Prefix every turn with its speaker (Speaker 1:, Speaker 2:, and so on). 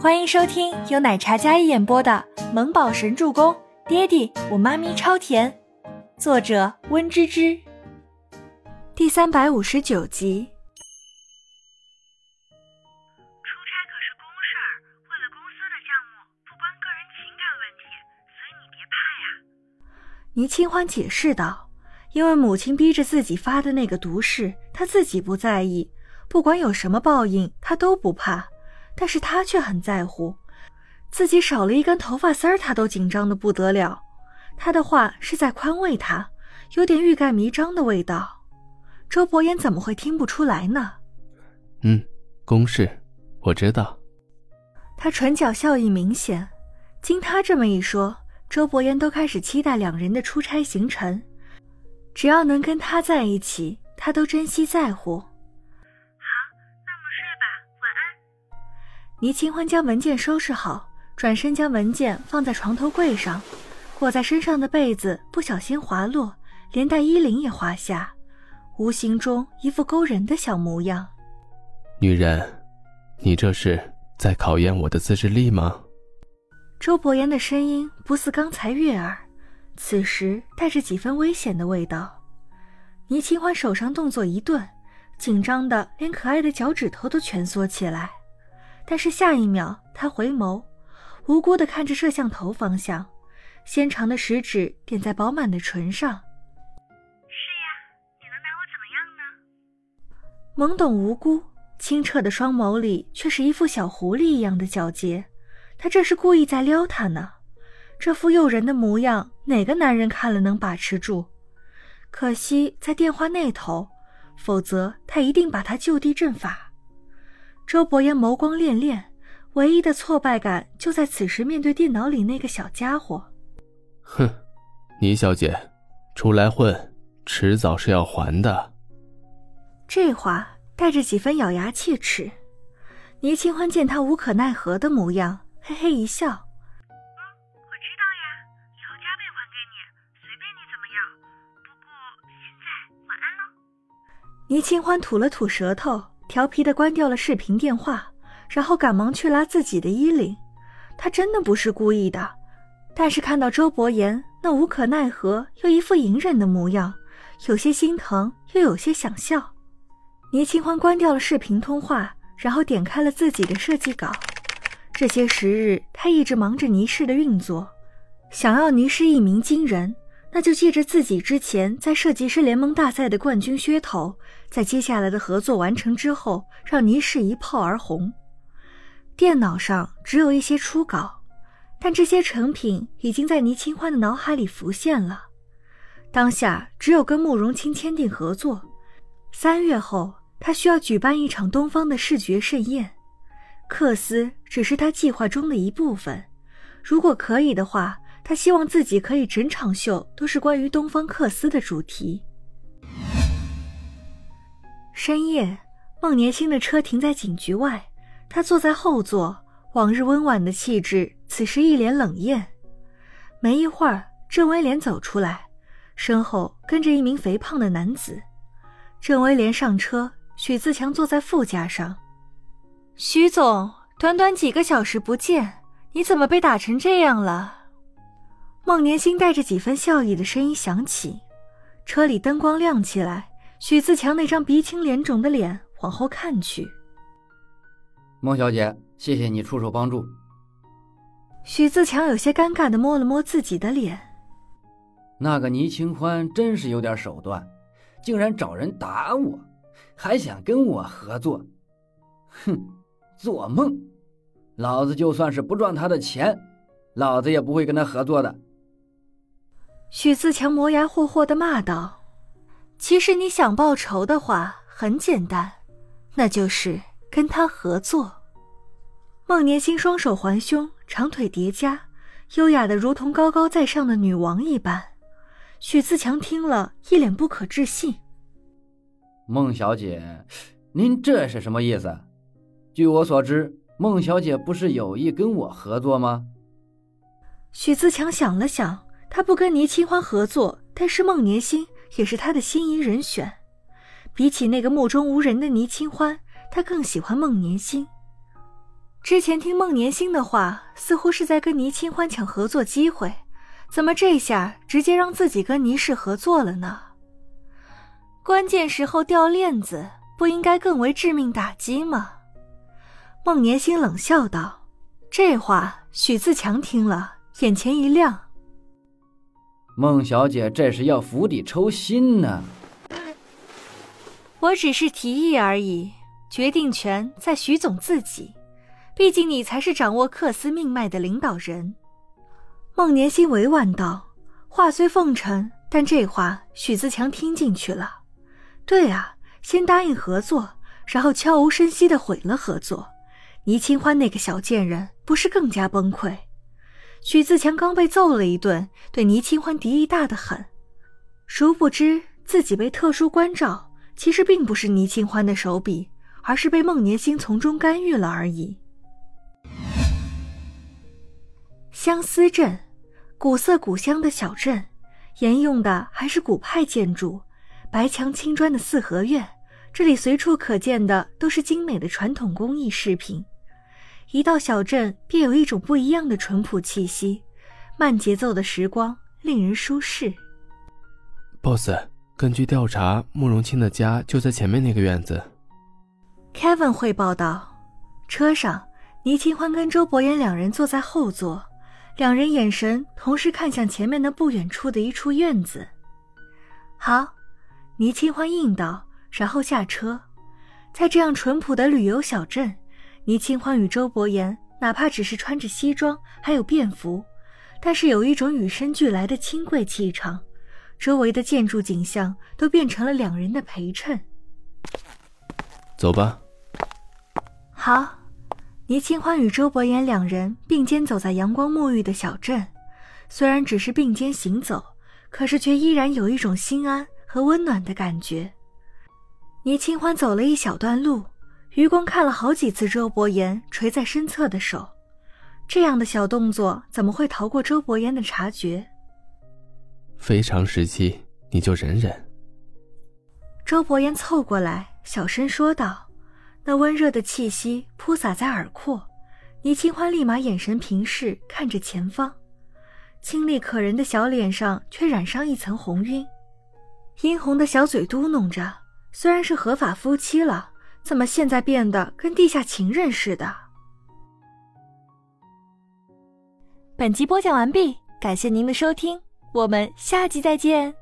Speaker 1: 欢迎收听由奶茶嘉一演播的《萌宝神助攻》，爹地我妈咪超甜，作者温芝芝。第三百五十九集。
Speaker 2: 出差可是公事儿，为了公司的项目，不关个人情感问题，所以你别怕呀。
Speaker 1: 倪清欢解释道：“因为母亲逼着自己发的那个毒誓，她自己不在意，不管有什么报应，她都不怕。”但是他却很在乎，自己少了一根头发丝儿，他都紧张的不得了。他的话是在宽慰他，有点欲盖弥彰的味道。周伯言怎么会听不出来呢？
Speaker 3: 嗯，公事我知道。
Speaker 1: 他唇角笑意明显。经他这么一说，周伯言都开始期待两人的出差行程。只要能跟他在一起，他都珍惜在乎。倪清欢将文件收拾好，转身将文件放在床头柜上，裹在身上的被子不小心滑落，连带衣领也滑下，无形中一副勾人的小模样。
Speaker 3: 女人，你这是在考验我的自制力吗？
Speaker 1: 周伯言的声音不似刚才悦耳，此时带着几分危险的味道。倪清欢手上动作一顿，紧张的连可爱的脚趾头都蜷缩起来。但是下一秒，他回眸，无辜的看着摄像头方向，纤长的食指点在饱满的唇上。
Speaker 2: 是呀，你能拿我怎么样呢？
Speaker 1: 懵懂无辜、清澈的双眸里，却是一副小狐狸一样的皎洁。他这是故意在撩他呢。这副诱人的模样，哪个男人看了能把持住？可惜在电话那头，否则他一定把他就地正法。周伯言眸光潋潋，唯一的挫败感就在此时面对电脑里那个小家伙。
Speaker 3: 哼，倪小姐，出来混，迟早是要还的。
Speaker 1: 这话带着几分咬牙切齿。倪清欢见他无可奈何的模样，嘿嘿一笑：“
Speaker 2: 嗯，我知道呀，以后加倍还给你，随便你怎么样。不过现在晚安喽。”
Speaker 1: 倪清欢吐了吐舌头。调皮的关掉了视频电话，然后赶忙去拉自己的衣领。他真的不是故意的，但是看到周伯言那无可奈何又一副隐忍的模样，有些心疼，又有些想笑。倪清欢关掉了视频通话，然后点开了自己的设计稿。这些时日，他一直忙着倪氏的运作，想要倪氏一鸣惊人。那就借着自己之前在设计师联盟大赛的冠军噱头，在接下来的合作完成之后，让倪氏一炮而红。电脑上只有一些初稿，但这些成品已经在倪清欢的脑海里浮现了。当下只有跟慕容清签订合作，三月后他需要举办一场东方的视觉盛宴，克斯只是他计划中的一部分。如果可以的话。他希望自己可以整场秀都是关于东方克斯的主题。深夜，孟年星的车停在警局外，他坐在后座，往日温婉的气质此时一脸冷艳。没一会儿，郑威廉走出来，身后跟着一名肥胖的男子。郑威廉上车，许自强坐在副驾上。徐总，短短几个小时不见，你怎么被打成这样了？孟年星带着几分笑意的声音响起，车里灯光亮起来，许自强那张鼻青脸肿的脸往后看去。
Speaker 4: 孟小姐，谢谢你出手帮助。
Speaker 1: 许自强有些尴尬的摸了摸自己的脸。
Speaker 4: 那个倪清欢真是有点手段，竟然找人打我，还想跟我合作。哼，做梦！老子就算是不赚他的钱，老子也不会跟他合作的。
Speaker 1: 许自强磨牙霍霍的骂道：“其实你想报仇的话，很简单，那就是跟他合作。”孟年星双手环胸，长腿叠加，优雅的如同高高在上的女王一般。许自强听了一脸不可置信：“
Speaker 4: 孟小姐，您这是什么意思？据我所知，孟小姐不是有意跟我合作吗？”
Speaker 1: 许自强想了想。他不跟倪清欢合作，但是孟年星也是他的心仪人选。比起那个目中无人的倪清欢，他更喜欢孟年星。之前听孟年星的话，似乎是在跟倪清欢抢合作机会，怎么这下直接让自己跟倪氏合作了呢？关键时候掉链子，不应该更为致命打击吗？孟年星冷笑道：“这话，许自强听了，眼前一亮。
Speaker 4: 孟小姐这是要釜底抽薪呢。
Speaker 1: 我只是提议而已，决定权在徐总自己。”毕竟你才是掌握克斯命脉的领导人，孟年心委婉道。话虽奉承，但这话许自强听进去了。对啊，先答应合作，然后悄无声息的毁了合作。倪清欢那个小贱人，不是更加崩溃？许自强刚被揍了一顿，对倪清欢敌意大得很。殊不知自己被特殊关照，其实并不是倪清欢的手笔，而是被孟年星从中干预了而已。相思镇，古色古香的小镇，沿用的还是古派建筑，白墙青砖的四合院。这里随处可见的都是精美的传统工艺饰品。一到小镇，便有一种不一样的淳朴气息，慢节奏的时光令人舒适。
Speaker 3: boss，根据调查，慕容清的家就在前面那个院子。
Speaker 1: Kevin 汇报道。车上，倪清欢跟周伯言两人坐在后座。两人眼神同时看向前面的不远处的一处院子。好，倪清欢应道，然后下车。在这样淳朴的旅游小镇，倪清欢与周伯言哪怕只是穿着西装，还有便服，但是有一种与生俱来的清贵气场。周围的建筑景象都变成了两人的陪衬。
Speaker 3: 走吧。
Speaker 1: 好。倪清欢与周伯言两人并肩走在阳光沐浴的小镇，虽然只是并肩行走，可是却依然有一种心安和温暖的感觉。倪清欢走了一小段路，余光看了好几次周伯言垂在身侧的手，这样的小动作怎么会逃过周伯言的察觉？
Speaker 3: 非常时期，你就忍忍。
Speaker 1: 周伯言凑过来，小声说道。那温热的气息扑洒在耳廓，倪清欢立马眼神平视，看着前方，清丽可人的小脸上却染上一层红晕，殷红的小嘴嘟哝着：“虽然是合法夫妻了，怎么现在变得跟地下情人似的？”本集播讲完毕，感谢您的收听，我们下集再见。